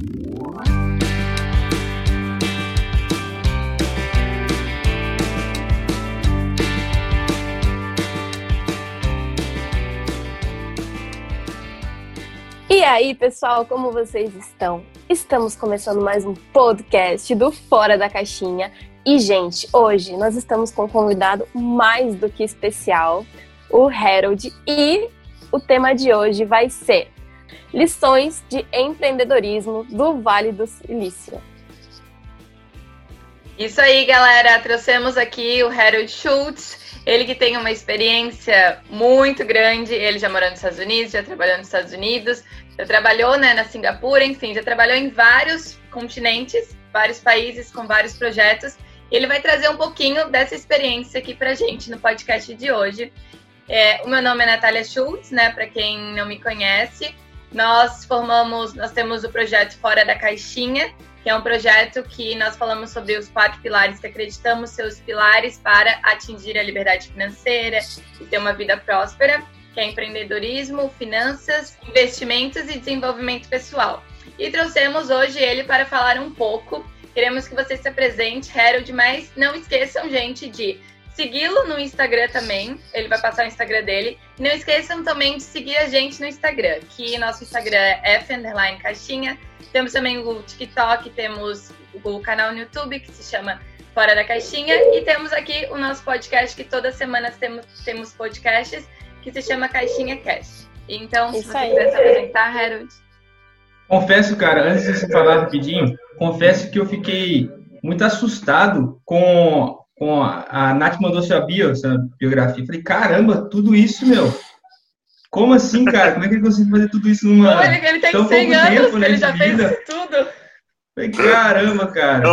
E aí, pessoal, como vocês estão? Estamos começando mais um podcast do Fora da Caixinha. E, gente, hoje nós estamos com um convidado mais do que especial, o Harold, e o tema de hoje vai ser Lições de Empreendedorismo do Vale do Silício. Isso aí, galera. Trouxemos aqui o Harold Schultz. Ele que tem uma experiência muito grande. Ele já morou nos Estados Unidos, já trabalhou nos Estados Unidos, já trabalhou né, na Singapura, enfim, já trabalhou em vários continentes, vários países, com vários projetos. Ele vai trazer um pouquinho dessa experiência aqui pra gente no podcast de hoje. É, o meu nome é Natália Schultz, né? Para quem não me conhece, nós formamos, nós temos o projeto Fora da Caixinha, que é um projeto que nós falamos sobre os quatro pilares que acreditamos ser os pilares para atingir a liberdade financeira e ter uma vida próspera, que é empreendedorismo, finanças, investimentos e desenvolvimento pessoal. E trouxemos hoje ele para falar um pouco. Queremos que você se apresente, Harold, mas não esqueçam, gente, de segui-lo no Instagram também. Ele vai passar o Instagram dele. E não esqueçam também de seguir a gente no Instagram, que nosso Instagram é F Caixinha. Temos também o TikTok, temos o canal no YouTube que se chama Fora da Caixinha. E temos aqui o nosso podcast, que toda semana temos, temos podcasts, que se chama Caixinha Cast. Então, Isso se você aí. quiser se apresentar, Harold. Confesso, cara, antes de você falar rapidinho, confesso que eu fiquei muito assustado com com a, a Nath mandou sua bio, sua biografia. Eu falei, caramba, tudo isso, meu. Como assim, cara? Como é que ele conseguiu fazer tudo isso numa. Olha, ele tem 100 anos, tempo, né, ele já vida? fez tudo. Falei, caramba, cara.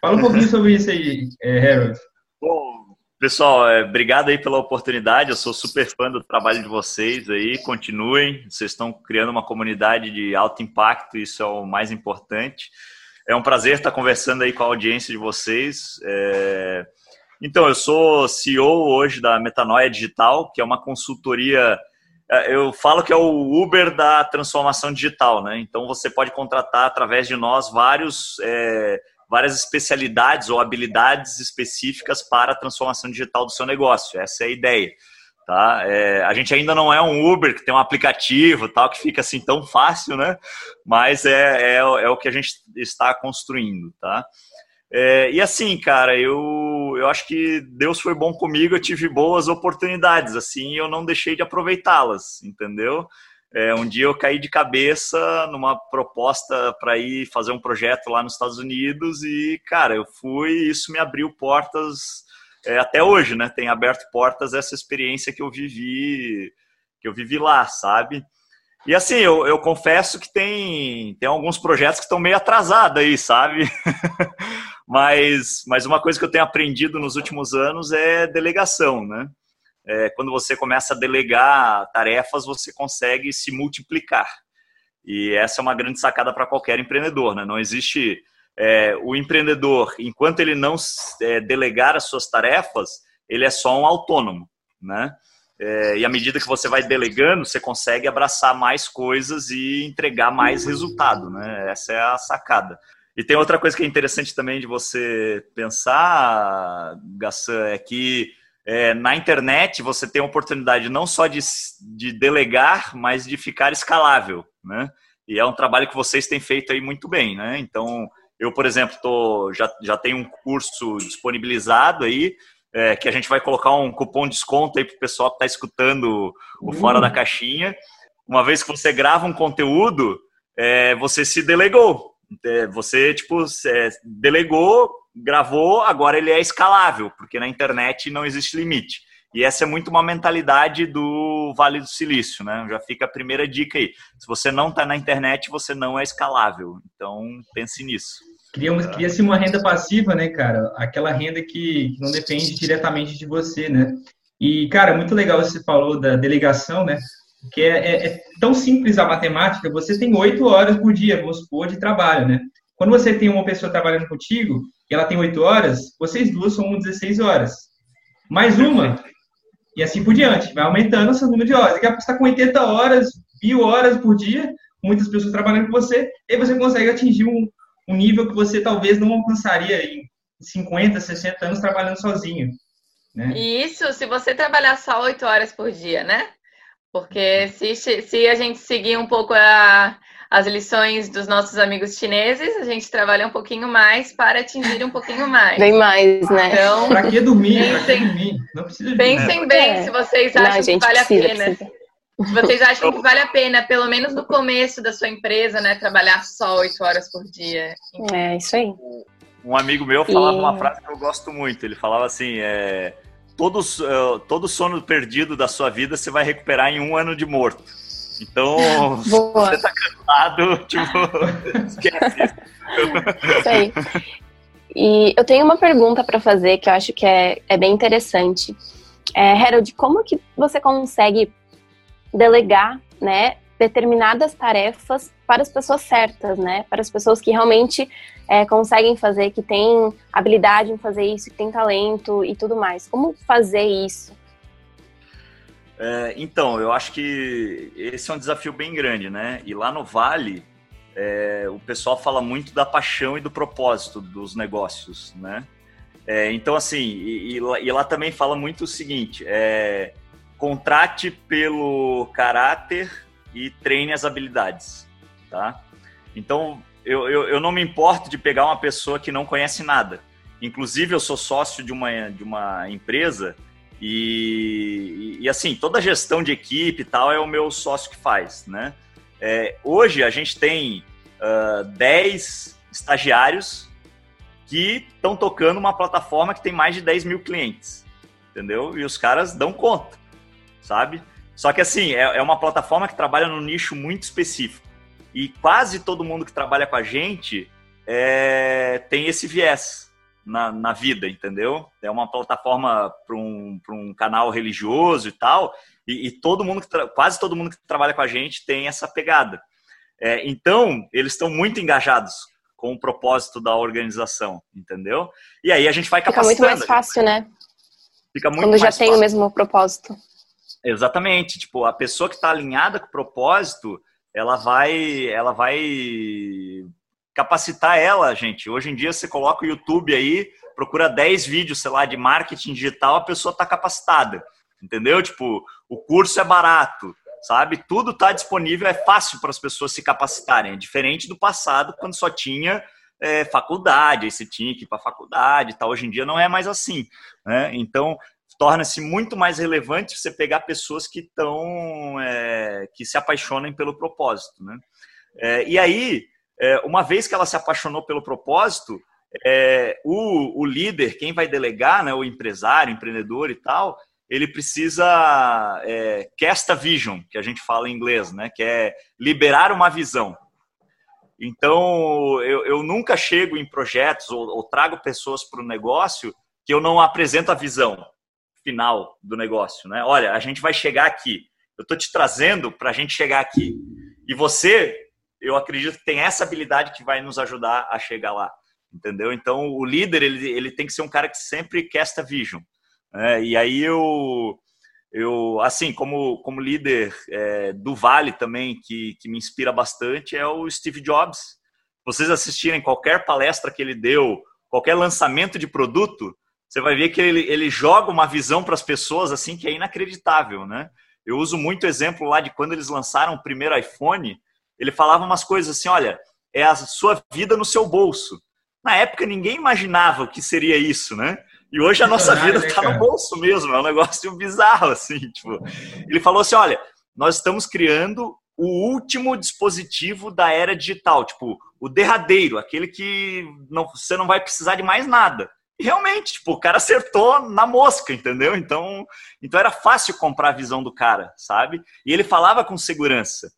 Fala um pouquinho sobre isso aí, é, Harold. Bom, pessoal, é, obrigado aí pela oportunidade. Eu sou super fã do trabalho de vocês aí. Continuem. Vocês estão criando uma comunidade de alto impacto, isso é o mais importante. É um prazer estar conversando aí com a audiência de vocês. É... Então, eu sou CEO hoje da Metanoia Digital, que é uma consultoria. É, eu falo que é o Uber da transformação digital, né? Então, você pode contratar através de nós vários, é, várias especialidades ou habilidades específicas para a transformação digital do seu negócio. Essa é a ideia. Tá? É, a gente ainda não é um Uber que tem um aplicativo tal que fica assim tão fácil, né? Mas é, é, é o que a gente está construindo, tá? É, e assim, cara, eu, eu acho que Deus foi bom comigo, eu tive boas oportunidades, assim, eu não deixei de aproveitá-las, entendeu? É, um dia eu caí de cabeça numa proposta para ir fazer um projeto lá nos Estados Unidos e, cara, eu fui, isso me abriu portas é, até hoje, né? Tem aberto portas essa experiência que eu vivi, que eu vivi lá, sabe? E assim, eu, eu confesso que tem, tem alguns projetos que estão meio atrasados aí, sabe? mas, mas uma coisa que eu tenho aprendido nos últimos anos é delegação, né? É, quando você começa a delegar tarefas, você consegue se multiplicar. E essa é uma grande sacada para qualquer empreendedor, né? Não existe é, o empreendedor, enquanto ele não é, delegar as suas tarefas, ele é só um autônomo, né? É, e à medida que você vai delegando, você consegue abraçar mais coisas e entregar mais resultado, né? Essa é a sacada. E tem outra coisa que é interessante também de você pensar, Gassan, é que é, na internet você tem a oportunidade não só de, de delegar, mas de ficar escalável, né? E é um trabalho que vocês têm feito aí muito bem, né? Então, eu, por exemplo, tô, já, já tenho um curso disponibilizado aí, é, que a gente vai colocar um cupom de desconto aí para o pessoal que está escutando o Fora da Caixinha. Uma vez que você grava um conteúdo, é, você se delegou. É, você, tipo, é, delegou, gravou, agora ele é escalável, porque na internet não existe limite. E essa é muito uma mentalidade do Vale do Silício, né? Já fica a primeira dica aí. Se você não está na internet, você não é escalável. Então, pense nisso. Cria-se cria uma renda passiva, né, cara? Aquela renda que não depende diretamente de você, né? E, cara, muito legal você falou da delegação, né? Porque é, é, é tão simples a matemática, você tem oito horas por dia, vamos supor, de trabalho, né? Quando você tem uma pessoa trabalhando contigo e ela tem oito horas, vocês duas são 16 horas. Mais uma, e assim por diante. Vai aumentando o seu número de horas. Daqui a pouco você está com 80 horas, mil horas por dia, muitas pessoas trabalhando com você, e aí você consegue atingir um, um nível que você talvez não alcançaria em 50, 60 anos trabalhando sozinho. Né? Isso, se você trabalhar só 8 horas por dia, né? Porque se, se a gente seguir um pouco a, as lições dos nossos amigos chineses, a gente trabalha um pouquinho mais para atingir um pouquinho mais. Bem mais, né? Então, para que dormir? Pensem, que dormir? Não precisa pensem bem é. se vocês acham Não, que vale precisa, a pena. Precisa. Vocês acham que vale a pena, pelo menos no começo da sua empresa, né, trabalhar só oito horas por dia. É, isso aí. Um amigo meu falava e... uma frase que eu gosto muito. Ele falava assim: é, todo, uh, todo sono perdido da sua vida você vai recuperar em um ano de morto. Então, Boa. você tá cansado, tipo, esquece. Isso aí. E eu tenho uma pergunta para fazer que eu acho que é, é bem interessante. É, Harold, como que você consegue delegar, né, determinadas tarefas para as pessoas certas, né, para as pessoas que realmente é, conseguem fazer, que têm habilidade em fazer isso, que têm talento e tudo mais. Como fazer isso? É, então, eu acho que esse é um desafio bem grande, né? E lá no Vale, é, o pessoal fala muito da paixão e do propósito dos negócios, né? É, então, assim, e, e, lá também fala muito o seguinte: é, contrate pelo caráter e treine as habilidades, tá? Então, eu, eu, eu, não me importo de pegar uma pessoa que não conhece nada. Inclusive, eu sou sócio de uma, de uma empresa e, e, assim, toda a gestão de equipe e tal é o meu sócio que faz, né? É, hoje a gente tem uh, 10 estagiários que estão tocando uma plataforma que tem mais de 10 mil clientes, entendeu? E os caras dão conta, sabe? Só que assim, é, é uma plataforma que trabalha num nicho muito específico. E quase todo mundo que trabalha com a gente é, tem esse viés na, na vida, entendeu? É uma plataforma para um, um canal religioso e tal, e, e todo mundo, quase todo mundo que trabalha com a gente tem essa pegada. É, então, eles estão muito engajados com o propósito da organização, entendeu? E aí a gente vai capacitando. Fica muito mais fácil, né? Fica muito Quando já tem fácil. o mesmo propósito. Exatamente. Tipo, a pessoa que está alinhada com o propósito, ela vai, ela vai capacitar ela, gente. Hoje em dia você coloca o YouTube aí, procura 10 vídeos, sei lá, de marketing digital, a pessoa está capacitada. Entendeu? Tipo, o curso é barato, sabe? Tudo está disponível, é fácil para as pessoas se capacitarem. É diferente do passado, quando só tinha é, faculdade, aí você tinha que ir para faculdade e tal. Hoje em dia não é mais assim. Né? Então, torna-se muito mais relevante você pegar pessoas que estão é, que se apaixonem pelo propósito, né? É, e aí, é, uma vez que ela se apaixonou pelo propósito, é, o, o, líder, quem vai delegar, né, o empresário, empreendedor e tal, ele precisa é, cast a vision, que a gente fala em inglês, né, que é liberar uma visão. Então, eu, eu nunca chego em projetos ou, ou trago pessoas para o negócio que eu não apresento a visão final do negócio, né? Olha, a gente vai chegar aqui. Eu estou te trazendo para a gente chegar aqui. E você, eu acredito que tem essa habilidade que vai nos ajudar a chegar lá, entendeu? Então, o líder, ele, ele tem que ser um cara que sempre casta vision. Né? E aí eu, eu assim, como, como líder é, do Vale também, que, que me inspira bastante, é o Steve Jobs. Vocês assistirem qualquer palestra que ele deu, qualquer lançamento de produto, você vai ver que ele, ele joga uma visão para as pessoas assim que é inacreditável, né? Eu uso muito exemplo lá de quando eles lançaram o primeiro iPhone, ele falava umas coisas assim, olha, é a sua vida no seu bolso. Na época ninguém imaginava o que seria isso, né? E hoje a nossa vida está no bolso mesmo, é um negócio bizarro assim, tipo. Ele falou assim, olha, nós estamos criando o último dispositivo da era digital, tipo, o derradeiro, aquele que não, você não vai precisar de mais nada. Realmente, tipo, o cara acertou na mosca, entendeu? Então, então era fácil comprar a visão do cara, sabe? E ele falava com segurança.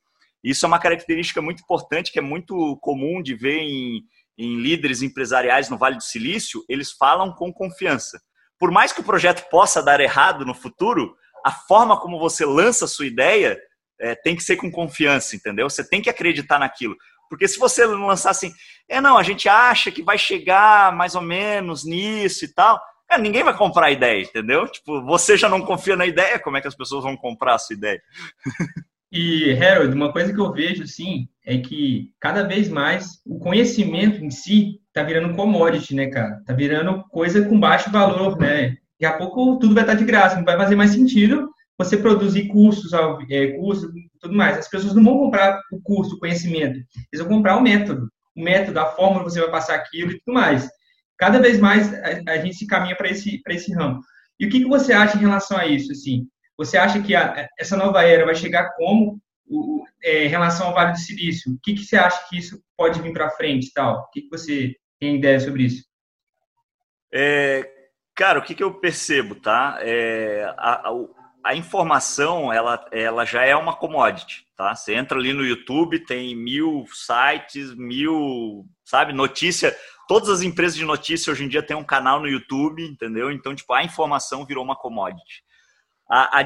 Isso é uma característica muito importante, que é muito comum de ver em, em líderes empresariais no Vale do Silício, eles falam com confiança. Por mais que o projeto possa dar errado no futuro, a forma como você lança a sua ideia é, tem que ser com confiança, entendeu? Você tem que acreditar naquilo. Porque se você lançar assim, é não, a gente acha que vai chegar mais ou menos nisso e tal, cara, ninguém vai comprar a ideia, entendeu? Tipo, você já não confia na ideia, como é que as pessoas vão comprar a sua ideia? E, Harold, uma coisa que eu vejo, sim, é que cada vez mais o conhecimento em si tá virando commodity, né, cara? Tá virando coisa com baixo valor, né? Daqui a pouco tudo vai estar de graça, não vai fazer mais sentido você produzir cursos, é, cursos tudo mais. As pessoas não vão comprar o curso, o conhecimento, eles vão comprar o método, o método, a forma que você vai passar aquilo e tudo mais. Cada vez mais a, a gente se caminha para esse, esse ramo. E o que, que você acha em relação a isso? Assim, você acha que a, essa nova era vai chegar como o, é, em relação ao Vale do Silício? O que, que você acha que isso pode vir para frente tal? O que, que você tem ideia sobre isso? É, cara, o que, que eu percebo, tá? É, a, a, a, informação, ela, ela já é uma commodity, tá? Você entra ali no YouTube, tem mil sites, mil, sabe, notícia. Todas as empresas de notícia hoje em dia têm um canal no YouTube, entendeu? Então, tipo, a informação virou uma commodity a, a,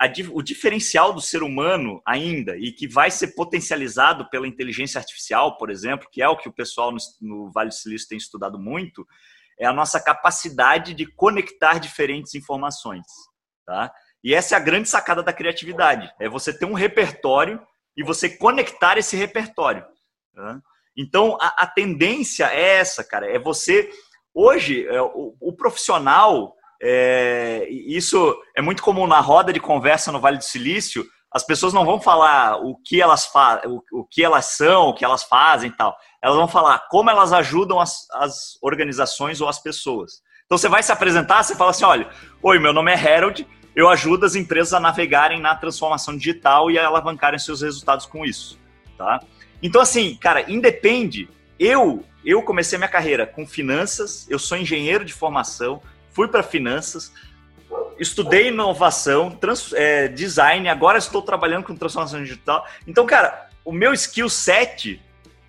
a, o diferencial do ser humano ainda, e que vai ser potencializado pela inteligência artificial, por exemplo, que é o que o pessoal no, no Vale do Silício tem estudado muito, é a nossa capacidade de conectar diferentes informações. Tá? E essa é a grande sacada da criatividade, é você ter um repertório e você conectar esse repertório. Tá? Então, a, a, tendência é essa, cara, é você... Hoje, é, o, o profissional é, isso é muito comum na roda de conversa no Vale do Silício. As pessoas não vão falar o que elas fa o, o que elas são, o que elas fazem e tal. Elas vão falar como elas ajudam as, as organizações ou as pessoas. Então você vai se apresentar, você fala assim: olha, oi, meu nome é Harold, eu ajudo as empresas a navegarem na transformação digital e a alavancarem seus resultados com isso, tá? Então assim, cara, independe. Eu eu comecei minha carreira com finanças, eu sou engenheiro de formação, fui para finanças, estudei inovação, trans, é, design, agora estou trabalhando com transformação digital. Então, cara, o meu skill set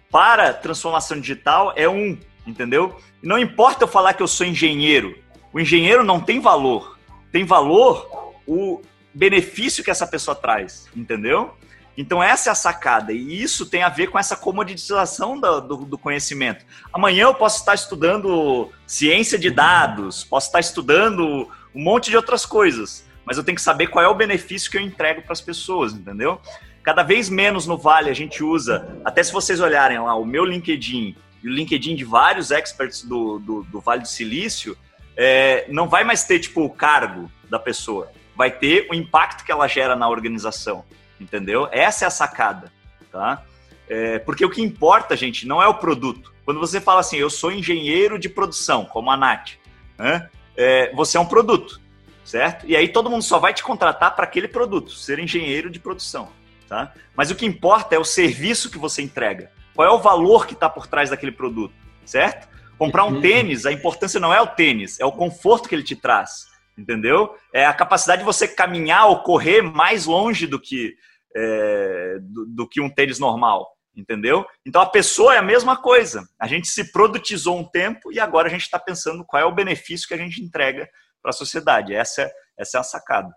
para transformação digital é um, entendeu? Não importa eu falar que eu sou engenheiro, o engenheiro não tem valor. Tem valor o benefício que essa pessoa traz, entendeu? Então, essa é a sacada, e isso tem a ver com essa comoditização do, do, do, conhecimento. Amanhã eu posso estar estudando ciência de dados, posso estar estudando um monte de outras coisas, mas eu tenho que saber qual é o benefício que eu entrego para as pessoas, entendeu? Cada vez menos no Vale a gente usa, até se vocês olharem lá, o meu LinkedIn e o LinkedIn de vários experts do, do, do Vale do Silício, é, não vai mais ter tipo o cargo da pessoa, vai ter o impacto que ela gera na organização entendeu? Essa é a sacada, tá? É, porque o que importa, gente, não é o produto. Quando você fala assim, eu sou engenheiro de produção, como a Nath, né? é, você é um produto, certo? E aí todo mundo só vai te contratar para aquele produto, ser engenheiro de produção, tá? Mas o que importa é o serviço que você entrega. Qual é o valor que está por trás daquele produto, certo? Comprar um tênis, a importância não é o tênis, é o conforto que ele te traz, entendeu? É a capacidade de você caminhar ou correr mais longe do que é, do, do, que um tênis normal, entendeu? Então a pessoa é a mesma coisa. A gente se produtizou um tempo e agora a gente está pensando qual é o benefício que a gente entrega para a sociedade. Essa é, essa é a sacada.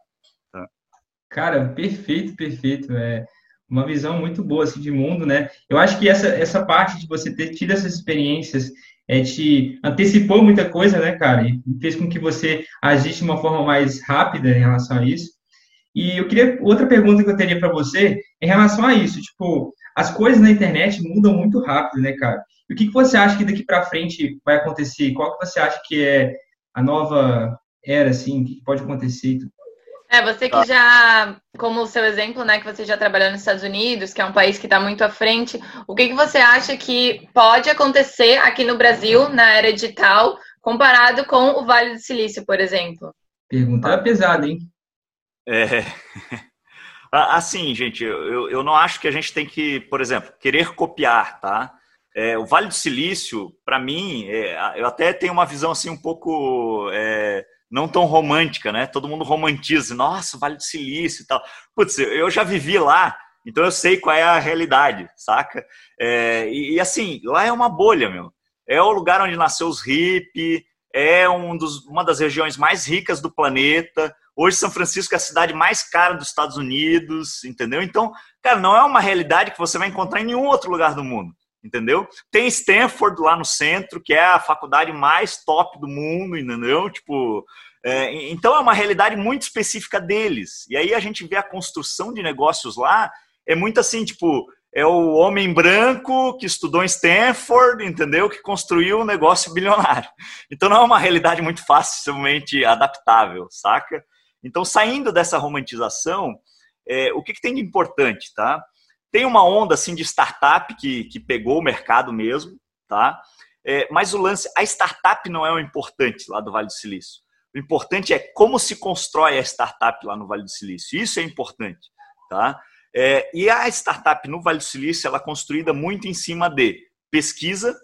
Tá? Cara, perfeito, perfeito. É uma visão muito boa assim, de mundo, né? Eu acho que essa, essa parte de você ter tido essas experiências é, te antecipou muita coisa, né, cara? E fez com que você agisse de uma forma mais rápida em relação a isso. E eu queria outra pergunta que eu teria para você em relação a isso, tipo, as coisas na internet mudam muito rápido, né, cara? E o que, que você acha que daqui para frente vai acontecer? Qual que você acha que é a nova era, assim, o que pode acontecer? É, você que já, como o seu exemplo, né, que você já trabalhou nos Estados Unidos, que é um país que está muito à frente, o que, que você acha que pode acontecer aqui no Brasil, na era digital, comparado com o Vale do Silício, por exemplo? Pergunta pesada, hein? É... Assim, gente, eu, eu não acho que a gente tem que, por exemplo, querer copiar, tá? É, o Vale do Silício, para mim, é, eu até tenho uma visão assim um pouco é, não tão romântica, né? Todo mundo romantiza, nossa, Vale do Silício e tal. Putz, eu já vivi lá, então eu sei qual é a realidade, saca? É, e, e, assim, lá é uma bolha, meu. É o lugar onde nasceu os hippies, é um dos, uma das regiões mais ricas do planeta. Hoje, São Francisco é a cidade mais cara dos Estados Unidos, entendeu? Então, cara, não é uma realidade que você vai encontrar em nenhum outro lugar do mundo, entendeu? Tem Stanford lá no centro, que é a faculdade mais top do mundo, entendeu? Tipo, É, então é uma realidade muito específica deles. E aí a gente vê a construção de negócios lá, é muito assim, tipo, é o homem branco que estudou em Stanford, entendeu? Que construiu um negócio bilionário. Então não é uma realidade muito facilmente adaptável, saca? Então, saindo dessa romantização, é, o que, que, tem de importante, tá? Tem uma onda assim de startup que, que pegou o mercado mesmo, tá? É, mas o lance, a startup não é o importante lá do Vale do Silício. O importante é como se constrói a startup lá no Vale do Silício. Isso é importante, tá? É, e a startup no Vale do Silício ela é construída muito em cima de pesquisa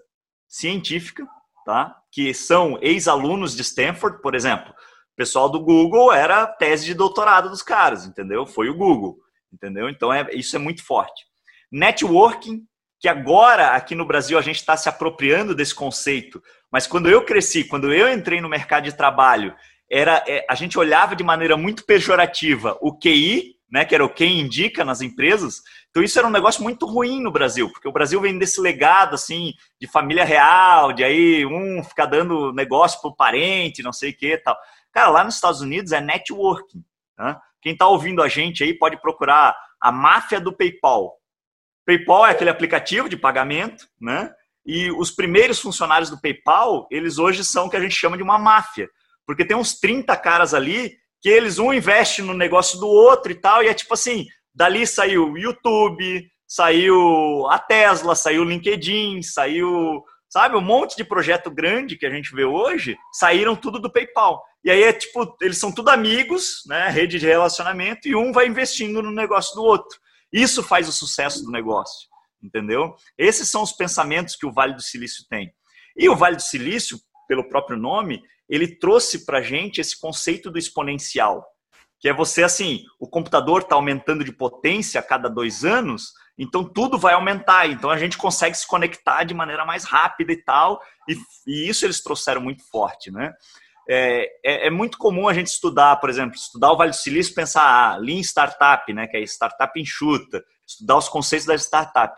científica, tá? Que são ex-alunos de Stanford, por exemplo. O pessoal do Google era tese de doutorado dos caras, entendeu? Foi o Google, entendeu? Então é, isso é muito forte. Networking, que agora aqui no Brasil a gente está se apropriando desse conceito, mas quando eu cresci, quando eu entrei no mercado de trabalho, era é, a gente olhava de maneira muito pejorativa o QI, né, que era o quem indica nas empresas. Então isso era um negócio muito ruim no Brasil, porque o Brasil vem desse legado assim de família real, de aí um ficar dando negócio pro parente, não sei o que, tal. Cara, lá nos Estados Unidos é networking. Né? Quem está ouvindo a gente aí pode procurar a máfia do PayPal. PayPal é aquele aplicativo de pagamento, né? E os primeiros funcionários do PayPal, eles hoje são o que a gente chama de uma máfia. Porque tem uns 30 caras ali que eles um investe no negócio do outro e tal, e é tipo assim, dali saiu o YouTube, saiu a Tesla, saiu o LinkedIn, saiu, sabe, um monte de projeto grande que a gente vê hoje, saíram tudo do PayPal. E aí é tipo, eles são tudo amigos, né, rede de relacionamento, e um vai investindo no negócio do outro. Isso faz o sucesso do negócio, entendeu? Esses são os pensamentos que o Vale do Silício tem. E o Vale do Silício, pelo próprio nome, ele trouxe para gente esse conceito do exponencial, que é você assim, o computador está aumentando de potência a cada dois anos, então tudo vai aumentar, então a gente consegue se conectar de maneira mais rápida e tal, e, e isso eles trouxeram muito forte, né? É, é, é, muito comum a gente estudar, por exemplo, estudar o Vale do Silício pensar, ah, Lean Startup, né, que é startup enxuta, estudar os conceitos da startup.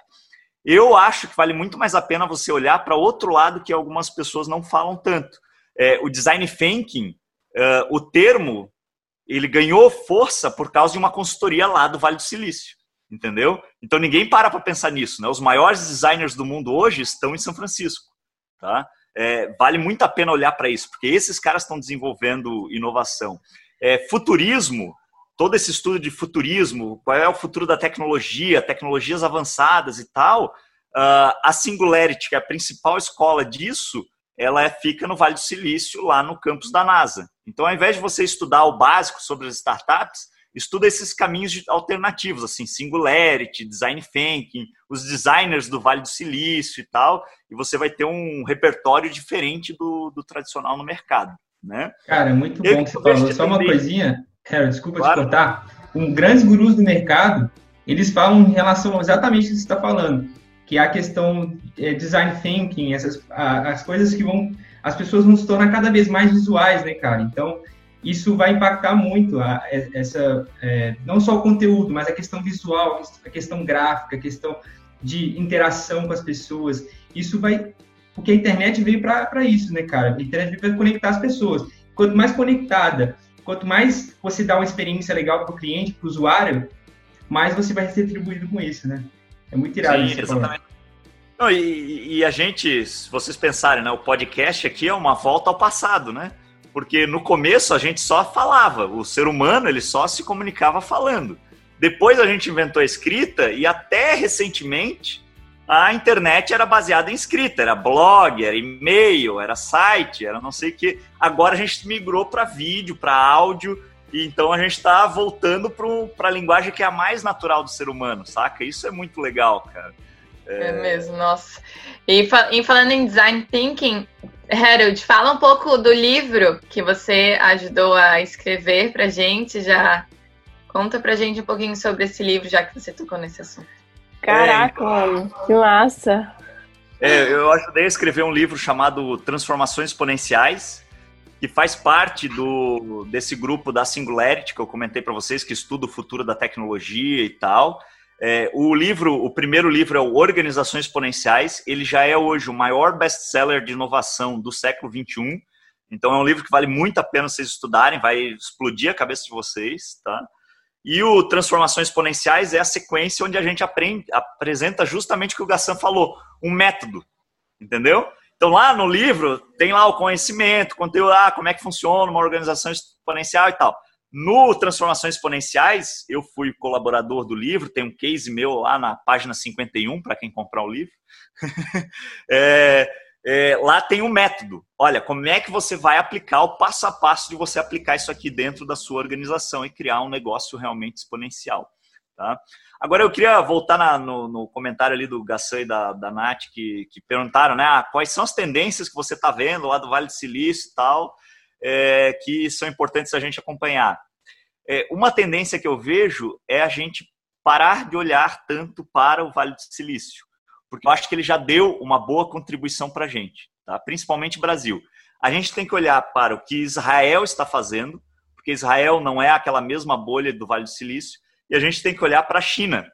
Eu acho que vale muito mais a pena você olhar para outro lado que algumas pessoas não falam tanto. É, o design thinking, uh, o termo, ele ganhou força por causa de uma consultoria lá do Vale do Silício, entendeu? Então ninguém para para pensar nisso, né? Os maiores designers do mundo hoje estão em São Francisco, tá? é, vale muito a pena olhar para isso, porque esses caras estão desenvolvendo inovação. É, futurismo, todo esse estudo de futurismo, qual é o futuro da tecnologia, tecnologias avançadas e tal, uh, a Singularity, que é a principal escola disso, ela é, fica no Vale do Silício, lá no campus da NASA. Então, ao invés de você estudar o básico sobre as startups, estuda esses caminhos alternativos, assim, Singularity, Design Thinking, os designers do Vale do Silício e tal, e você vai ter um repertório diferente do, do tradicional no mercado, né? Cara, é muito bom que você falou. Só uma coisinha, cara, desculpa claro. te contar. Um, grandes gurus do mercado, eles falam em relação exatamente o que você está falando, que é a questão é, design thinking, essas a, as coisas que vão as pessoas vão se tornar cada vez mais visuais, né, cara? Então, isso vai impactar muito a, essa é, não só o conteúdo, mas a questão visual, a questão gráfica, a questão de interação com as pessoas. Isso vai porque a internet veio para isso, né, cara? A internet veio para conectar as pessoas. Quanto mais conectada, quanto mais você dá uma experiência legal para o cliente, para o usuário, mais você vai ser retribuído com isso, né? É muito irado Sim, exatamente. Não, e, e, a gente, se vocês pensarem, né, o podcast aqui é uma volta ao passado, né? Porque no começo a gente só falava, o ser humano ele só se comunicava falando. Depois a gente inventou a escrita e até recentemente a internet era baseada em escrita, era blog, era e-mail, era site, era não sei o que. Agora a gente migrou para vídeo, para áudio, e então a gente está voltando para a linguagem que é a mais natural do ser humano, saca? Isso é muito legal, cara. É, é mesmo, nossa. E, falando em design thinking, Harold, fala um pouco do livro que você ajudou a escrever pra gente, já conta pra gente um pouquinho sobre esse livro, já que você tocou nesse assunto. Caraca, mano, que massa! É, eu ajudei a escrever um livro chamado Transformações Exponenciais, que faz parte do, desse grupo da Singularity que eu comentei para vocês, que estuda o futuro da tecnologia e tal. É, o livro, o primeiro livro é o Organizações Exponenciais. Ele já é hoje o maior best-seller de inovação do século 21. Então é um livro que vale muito a pena vocês estudarem, vai explodir a cabeça de vocês, tá? E o Transformações Exponenciais é a sequência onde a gente aprende, apresenta justamente o que o Gassan falou, um método, entendeu? Então lá no livro tem lá o conhecimento, conteúdo, ah, como é que funciona uma organização exponencial e tal. No Transformações Exponenciais, eu fui colaborador do livro, tem um case meu lá na página 51, para quem comprar o livro. é, é, lá tem um método. Olha, como é que você vai aplicar o passo a passo de você aplicar isso aqui dentro da sua organização e criar um negócio realmente exponencial. Tá? Agora eu queria voltar na, no, no, comentário ali do Gassan e da, da Nath que, que perguntaram, né? Ah, quais são as tendências que você está vendo lá do Vale do Silício e tal, é, que são importantes a gente acompanhar. É, uma tendência que eu vejo é a gente parar de olhar tanto para o Vale do Silício porque eu acho que ele já deu uma boa contribuição para a gente, tá? principalmente Brasil. A gente tem que olhar para o que Israel está fazendo, porque Israel não é aquela mesma bolha do Vale do Silício, e a gente tem que olhar para a China,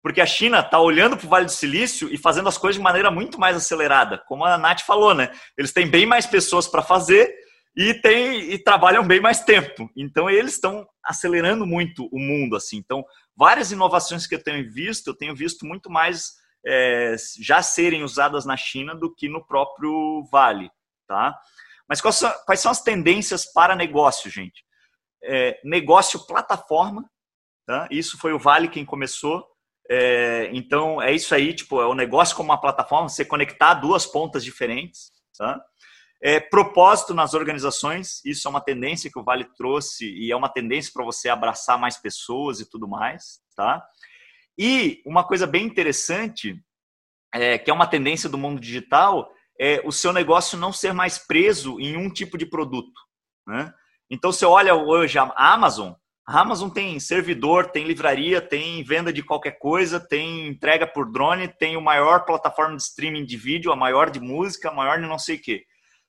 porque a China está olhando para o Vale do Silício e fazendo as coisas de maneira muito mais acelerada, como a Nath falou, né? Eles têm bem mais pessoas para fazer e, tem, e trabalham bem mais tempo. Então, eles estão acelerando muito o mundo, assim. Então, várias inovações que eu tenho visto, eu tenho visto muito mais é, já serem usadas na China do que no próprio Vale, tá? Mas quais são, quais são as tendências para negócio, gente? É, negócio plataforma, tá? Isso foi o Vale quem começou. É, então é isso aí, tipo, é o negócio como uma plataforma, você conectar duas pontas diferentes, tá? É, propósito nas organizações, isso é uma tendência que o Vale trouxe e é uma tendência para você abraçar mais pessoas e tudo mais, tá? E uma coisa bem interessante, é, que é uma tendência do mundo digital, é o seu negócio não ser mais preso em um tipo de produto. Né? Então, você olha hoje a Amazon, a Amazon tem servidor, tem livraria, tem venda de qualquer coisa, tem entrega por drone, tem o maior plataforma de streaming de vídeo, a maior de música, a maior de não sei o quê.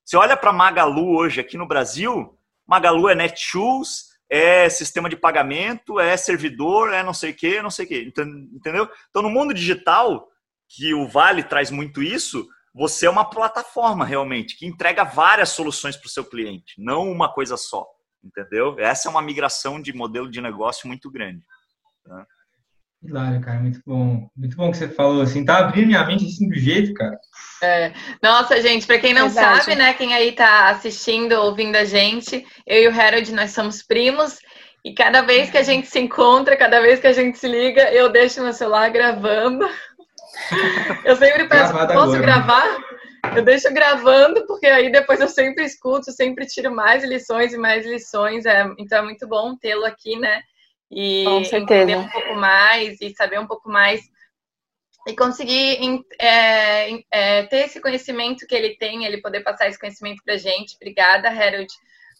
Você olha para Magalu hoje aqui no Brasil, Magalu é Netshoes, é sistema de pagamento, é servidor, é não sei o que, não sei o que, entendeu? Então, no mundo digital, que o Vale traz muito isso, você é uma plataforma realmente que entrega várias soluções para o seu cliente, não uma coisa só, entendeu? Essa é uma migração de modelo de negócio muito grande. Tá? Hilário, cara, muito bom. Muito bom que você falou assim, tá abrindo minha mente assim do jeito, cara. É. Nossa, gente, para quem não Verdade. sabe, né, quem aí tá assistindo, ouvindo a gente, eu e o Harold, nós somos primos, e cada vez que a gente se encontra, cada vez que a gente se liga, eu deixo meu celular gravando. Eu sempre peço, Gravado posso agora, gravar? Eu deixo gravando, porque aí depois eu sempre escuto, sempre tiro mais lições e mais lições. É, então é muito bom tê-lo aqui, né? E entender um pouco mais e saber um pouco mais e conseguir é, é, ter esse conhecimento que ele tem, ele poder passar esse conhecimento para gente. Obrigada, Harold.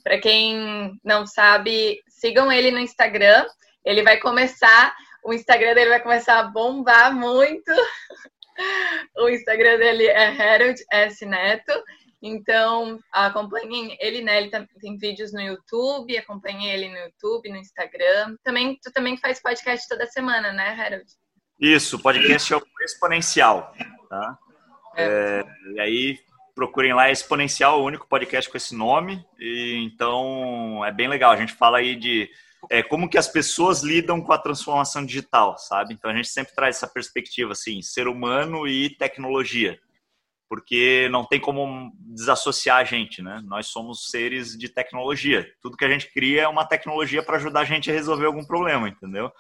Para quem não sabe, sigam ele no Instagram. Ele vai começar, o Instagram dele vai começar a bombar muito. o Instagram dele é Harold S Neto. Então, acompanhem ele, né? Ele tem vídeos no YouTube, acompanhem ele no YouTube, no Instagram. Também, tu também faz podcast toda semana, né, Harold? Isso, podcast é o Exponencial, tá? É. É, e aí, procurem lá, é Exponencial, o único podcast com esse nome. E, então, é bem legal. A gente fala aí de é, como que as pessoas lidam com a transformação digital, sabe? Então, a gente sempre traz essa perspectiva, assim, ser humano e tecnologia porque não tem como desassociar a gente, né? Nós somos seres de tecnologia. Tudo que a gente cria é uma tecnologia para ajudar a gente a resolver algum problema, entendeu?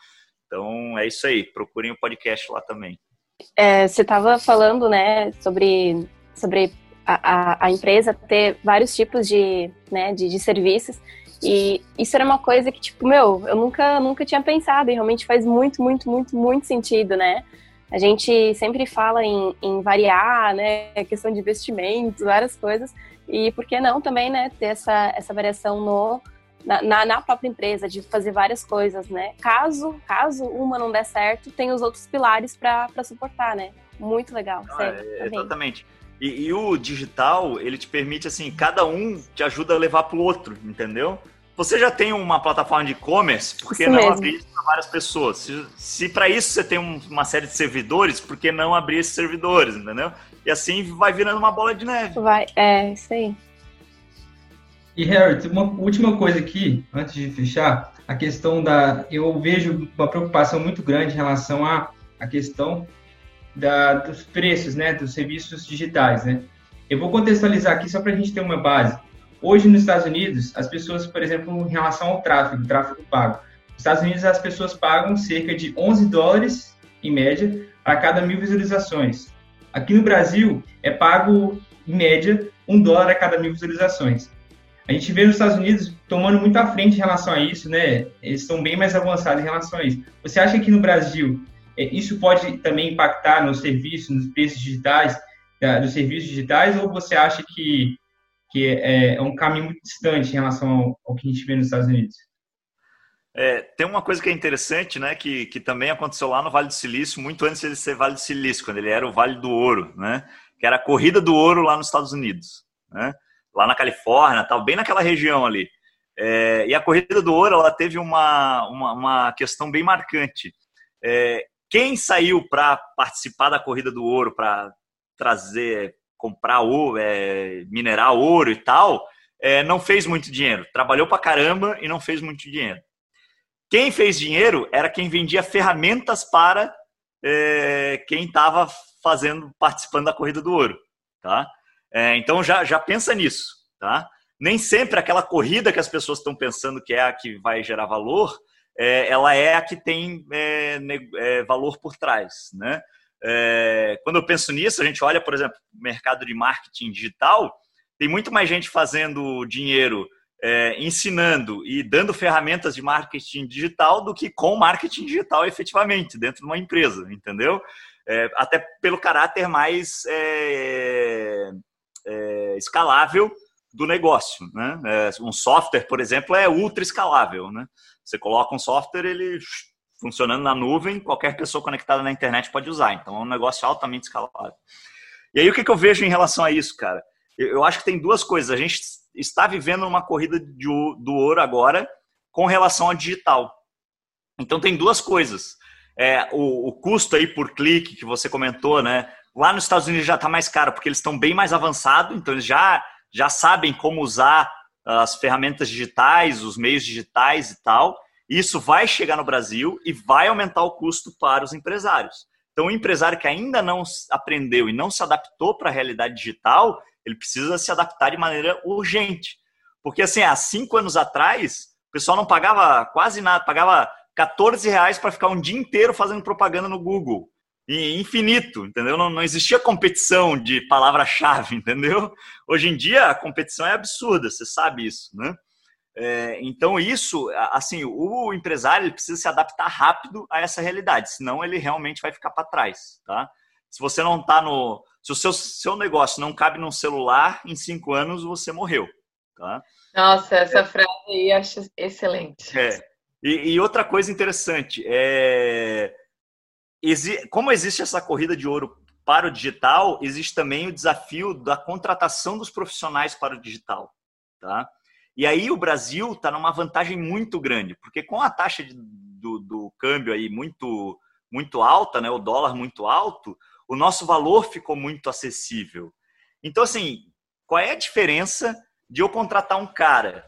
Então é isso aí. Procurem o podcast lá também. É, você estava falando, né, sobre sobre a, a, a, empresa ter vários tipos de, né, de, de serviços. E isso era uma coisa que, tipo, meu, eu nunca, nunca tinha pensado e realmente faz muito, muito, muito, muito sentido, né? A gente sempre fala em, em variar, né, questão de investimentos, várias coisas, e por que não também, né, ter essa, essa variação no, na, na, própria empresa, de fazer várias coisas, né? Caso, caso uma não der certo, tem os outros pilares para suportar, né? Muito legal. Ah, é, exatamente. E, e, o digital, ele te permite, assim, cada um te ajuda a levar para o outro, entendeu? Você já tem uma plataforma de e-commerce, por que não mesmo. abrir isso para várias pessoas? Se, se para isso você tem um, uma série de servidores, por que não abrir esses servidores, entendeu? E assim vai virando uma bola de neve. Vai, é, isso aí. E Harry, uma última coisa aqui, antes de fechar, a questão da. Eu vejo uma preocupação muito grande em relação à, à questão da, dos preços, né, dos serviços digitais, né? Eu vou contextualizar aqui só para a gente ter uma base. Hoje, nos Estados Unidos, as pessoas, por exemplo, em relação ao tráfego, tráfego pago, nos Estados Unidos as pessoas pagam cerca de 11 dólares, em média, para cada mil visualizações. Aqui no Brasil, é pago, em média, um dólar a cada mil visualizações. A gente vê os Estados Unidos tomando muito à frente em relação a isso, né? Eles estão bem mais avançados em relação a isso. Você acha que no Brasil é, isso pode também impactar nos serviços, nos preços digitais, dos serviços digitais, ou você acha que, que é, é um caminho muito distante em relação ao, ao que a gente vê nos Estados Unidos? É, tem uma coisa que é interessante, né, que, que também aconteceu lá no Vale do Silício, muito antes de ele ser Vale do Silício, quando ele era o Vale do Ouro, né, que era a corrida do ouro lá nos Estados Unidos, né, lá na Califórnia, tal, bem naquela região ali. É, e a corrida do ouro ela teve uma, uma, uma questão bem marcante. É, quem saiu para participar da corrida do ouro, para trazer, comprar ouro, é, minerar ouro e tal, é, não fez muito dinheiro. Trabalhou para caramba e não fez muito dinheiro. Quem fez dinheiro era quem vendia ferramentas para é, quem estava fazendo, participando da corrida do ouro, tá? É, então já, já pensa nisso, tá? Nem sempre aquela corrida que as pessoas estão pensando que é a que vai gerar valor, é, ela é a que tem é, valor por trás, né? É, quando eu penso nisso, a gente olha, por exemplo, o mercado de marketing digital, tem muito mais gente fazendo dinheiro é, ensinando e dando ferramentas de marketing digital do que com marketing digital efetivamente dentro de uma empresa, entendeu? É, até pelo caráter mais é, é, escalável do negócio. Né? É, um software, por exemplo, é ultra escalável. Né? Você coloca um software, ele funcionando na nuvem, qualquer pessoa conectada na internet pode usar. Então é um negócio altamente escalável. E aí o que, que eu vejo em relação a isso, cara? Eu, acho que tem duas coisas. A gente está vivendo uma corrida de, do ouro agora com relação ao digital. Então tem duas coisas. É, o, o custo aí por clique que você comentou, né? Lá nos Estados Unidos já está mais caro, porque eles estão bem mais avançados, então eles já, já sabem como usar as ferramentas digitais, os meios digitais e tal. Isso vai chegar no Brasil e vai aumentar o custo para os empresários. Então, o empresário que ainda não aprendeu e não se adaptou para a realidade digital, ele precisa se adaptar de maneira urgente. Porque, assim, há cinco anos atrás, o pessoal não pagava quase nada, pagava 14 reais para ficar um dia inteiro fazendo propaganda no Google e infinito, entendeu? Não, não existia competição de palavra-chave, entendeu? Hoje em dia a competição é absurda, você sabe isso, né? É, então isso, assim, o empresário ele precisa se adaptar rápido a essa realidade, senão ele realmente vai ficar para trás, tá? Se você não está no, se o seu, seu negócio não cabe num celular, em cinco anos você morreu, tá? Nossa, essa é. frase aí acho excelente. É. E, e outra coisa interessante é como existe essa corrida de ouro para o digital, existe também o desafio da contratação dos profissionais para o digital. Tá? E aí o Brasil está numa vantagem muito grande, porque com a taxa de, do, do, câmbio aí muito, muito alta, né, o dólar muito alto, o nosso valor ficou muito acessível. Então, assim, qual é a diferença de eu contratar um cara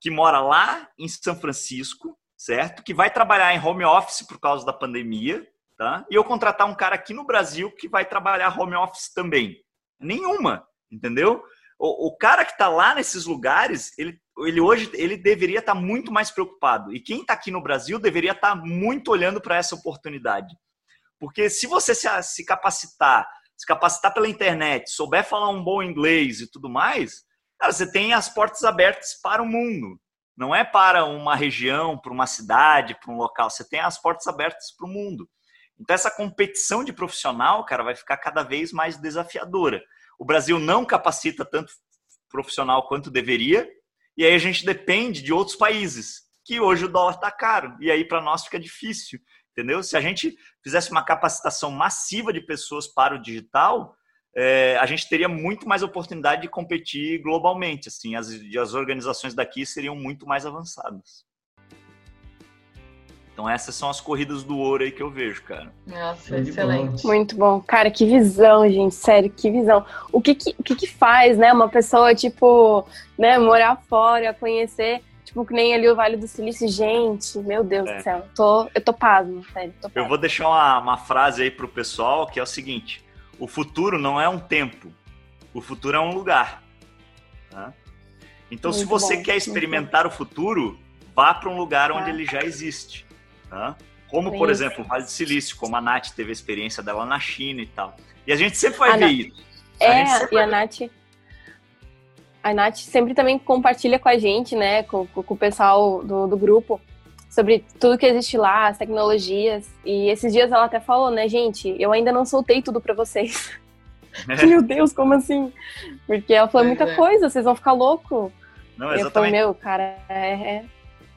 que mora lá em São Francisco, certo? Que vai trabalhar em home office por causa da pandemia, tá? E eu contratar um cara aqui no Brasil que vai trabalhar home office também. Nenhuma, entendeu? O, o cara que está lá nesses lugares, ele, ele hoje ele deveria estar tá muito mais preocupado. E quem está aqui no Brasil deveria estar tá muito olhando para essa oportunidade. Porque se você se, se capacitar, se capacitar pela internet, souber falar um bom inglês e tudo mais, cara, você tem as portas abertas para o mundo. Não é para uma região, para uma cidade, para um local. Você tem as portas abertas para o mundo. Então, essa competição de profissional, cara, vai ficar cada vez mais desafiadora. O Brasil não capacita tanto profissional quanto deveria, e aí a gente depende de outros países, que hoje o dólar está caro, e aí para nós fica difícil, entendeu? Se a gente fizesse uma capacitação massiva de pessoas para o digital, é, a gente teria muito mais oportunidade de competir globalmente, assim, as, as organizações daqui seriam muito mais avançadas. Então essas são as corridas do ouro aí que eu vejo, cara. Nossa, excelente. Muito bom. Cara, que visão, gente. Sério, que visão. O que que, o que, que faz, né, uma pessoa, tipo, né, morar fora, conhecer, tipo, que nem ali o Vale do Silício. Gente, meu Deus é. do céu. Tô, eu tô pasmo, sério. Tô pasmo. Eu vou deixar uma, uma frase aí pro pessoal que é o seguinte. O futuro não é um tempo. O futuro é um lugar. Tá? Então, muito se você bom, quer experimentar o futuro, vá para um lugar onde ah. ele já existe. Tá? Como, por isso. exemplo, o Vale do Silício, como a Nath teve a experiência dela na China e tal. E a gente sempre vai a ver Nath... isso. A é, e a Nath. A Nath sempre também compartilha com a gente, né, com, com o pessoal do, do grupo, sobre tudo que existe lá, as tecnologias. E esses dias ela até falou, né, gente, eu ainda não soltei tudo para vocês. É. Meu Deus, como assim? Porque ela falou muita é. coisa, vocês vão ficar louco. Não, exatamente. Eu falei, meu, cara, é, é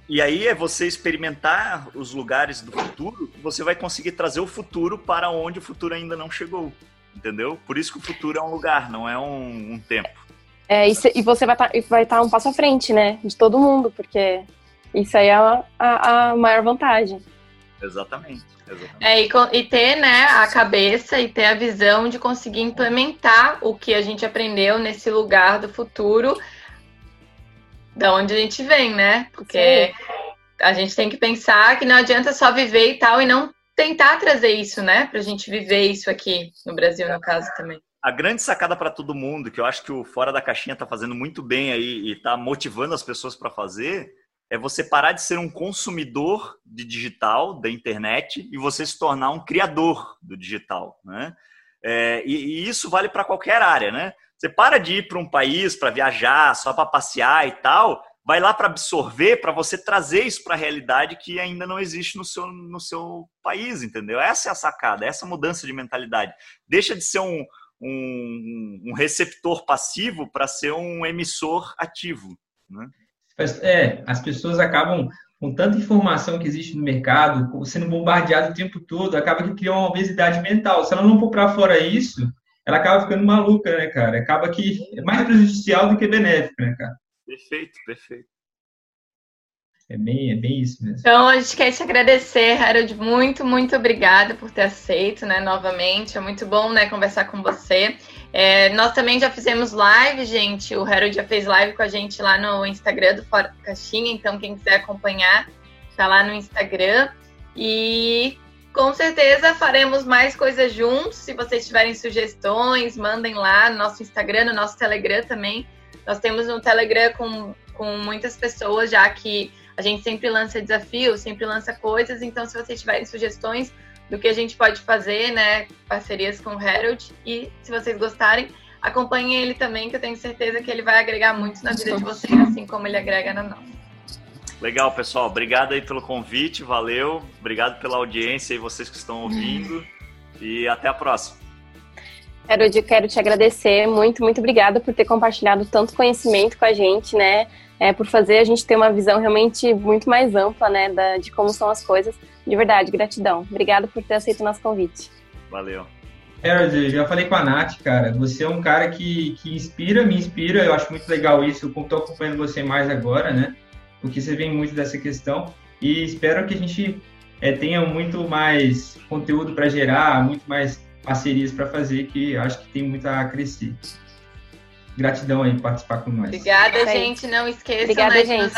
e aí é você experimentar os lugares do futuro, você vai conseguir trazer o futuro para onde o futuro ainda não chegou. Entendeu? Por isso que o futuro é um lugar, não é um, um tempo. É, e, e você vai tá, estar vai tá um passo à frente, né? De todo mundo, porque isso aí é a, a, a maior vantagem. Exatamente. Exatamente. É, e, e, ter né, a cabeça e ter a visão de conseguir implementar o que a gente aprendeu nesse lugar do futuro da onde a gente vem, né? Porque Sim. a gente tem que pensar que não adianta só viver e tal e não tentar trazer isso, né? Pra gente viver isso aqui no Brasil, no caso também. A grande sacada para todo mundo, que eu acho que o Fora da Caixinha tá fazendo muito bem aí e tá motivando as pessoas para fazer, é você parar de ser um consumidor de digital, da internet, e você se tornar um criador do digital, né? É, e, e, isso vale para qualquer área, né? Você para de ir para um país para viajar, só para passear e tal, vai lá para absorver, para você trazer isso para a realidade que ainda não existe no seu, no seu país, entendeu? Essa é a sacada, essa mudança de mentalidade. Deixa de ser um, um, um receptor passivo para ser um emissor ativo. Né? É, as pessoas acabam com tanta informação que existe no mercado, sendo bombardeado o tempo todo, acaba que cria uma obesidade mental. Se ela não pôr para fora isso, ela acaba ficando maluca, né, cara? Acaba que é mais prejudicial do que benéfico, né, cara? Perfeito, perfeito. É bem, é bem isso mesmo. Então, a gente quer te agradecer, Harold. Muito, muito obrigada por ter aceito, né, novamente. É muito bom, né, conversar com você. É, nós também já fizemos live, gente. O Harold já fez live com a gente lá no Instagram do Fora da Caixinha. Então, quem quiser acompanhar, tá lá no Instagram. E com certeza faremos mais coisas juntos. Se vocês tiverem sugestões, mandem lá no nosso Instagram, no nosso Telegram também. Nós temos um Telegram com, com muitas pessoas, já que a gente sempre lança desafios, sempre lança coisas. Então, se vocês tiverem sugestões do que a gente pode fazer, né? Parcerias com o Harold. E se vocês gostarem, acompanhem ele também, que eu tenho certeza que ele vai agregar muito na vida de vocês, assim como ele agrega na nossa. Legal, pessoal. Obrigado aí pelo convite, valeu. Obrigado pela audiência e vocês que estão ouvindo. E até a próxima. Quero, quero te agradecer muito, muito obrigada por ter compartilhado tanto conhecimento com a gente, né? É, por fazer a gente ter uma visão realmente muito mais ampla, né, da, de como são as coisas. De verdade, gratidão. Obrigada por ter aceito o nosso convite. Valeu. Harold, já falei com a Nath, cara. Você é um cara que, que inspira, me inspira. Eu acho muito legal isso. Eu estou acompanhando você mais agora, né? Porque você vem muito dessa questão e espero que a gente é, tenha muito mais conteúdo para gerar, muito mais parcerias para fazer, que acho que tem muito a crescer. Gratidão aí por participar com nós. Obrigada, é gente. Não esqueçam Obrigada, né, de nos,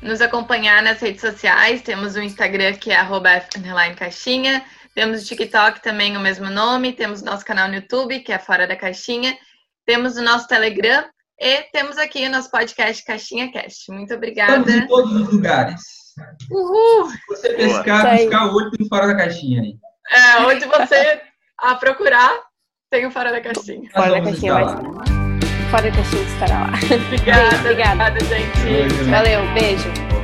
nos, acompanhar nas redes sociais. Temos o Instagram que é caixinha. Temos o TikTok também o mesmo nome. Temos o nosso canal no YouTube, que é Fora da Caixinha. Temos o nosso Telegram, e temos aqui o nosso podcast Caixinha Cast. Muito obrigada. Estamos em todos os lugares. Uhul! Se você pescar, buscar o olho tem fora da caixinha aí. É, onde você a procurar, tem o fora da caixinha. Fora da caixinha vai Fora da caixinha estará lá. Obrigada, obrigada, gente. Valeu, beijo.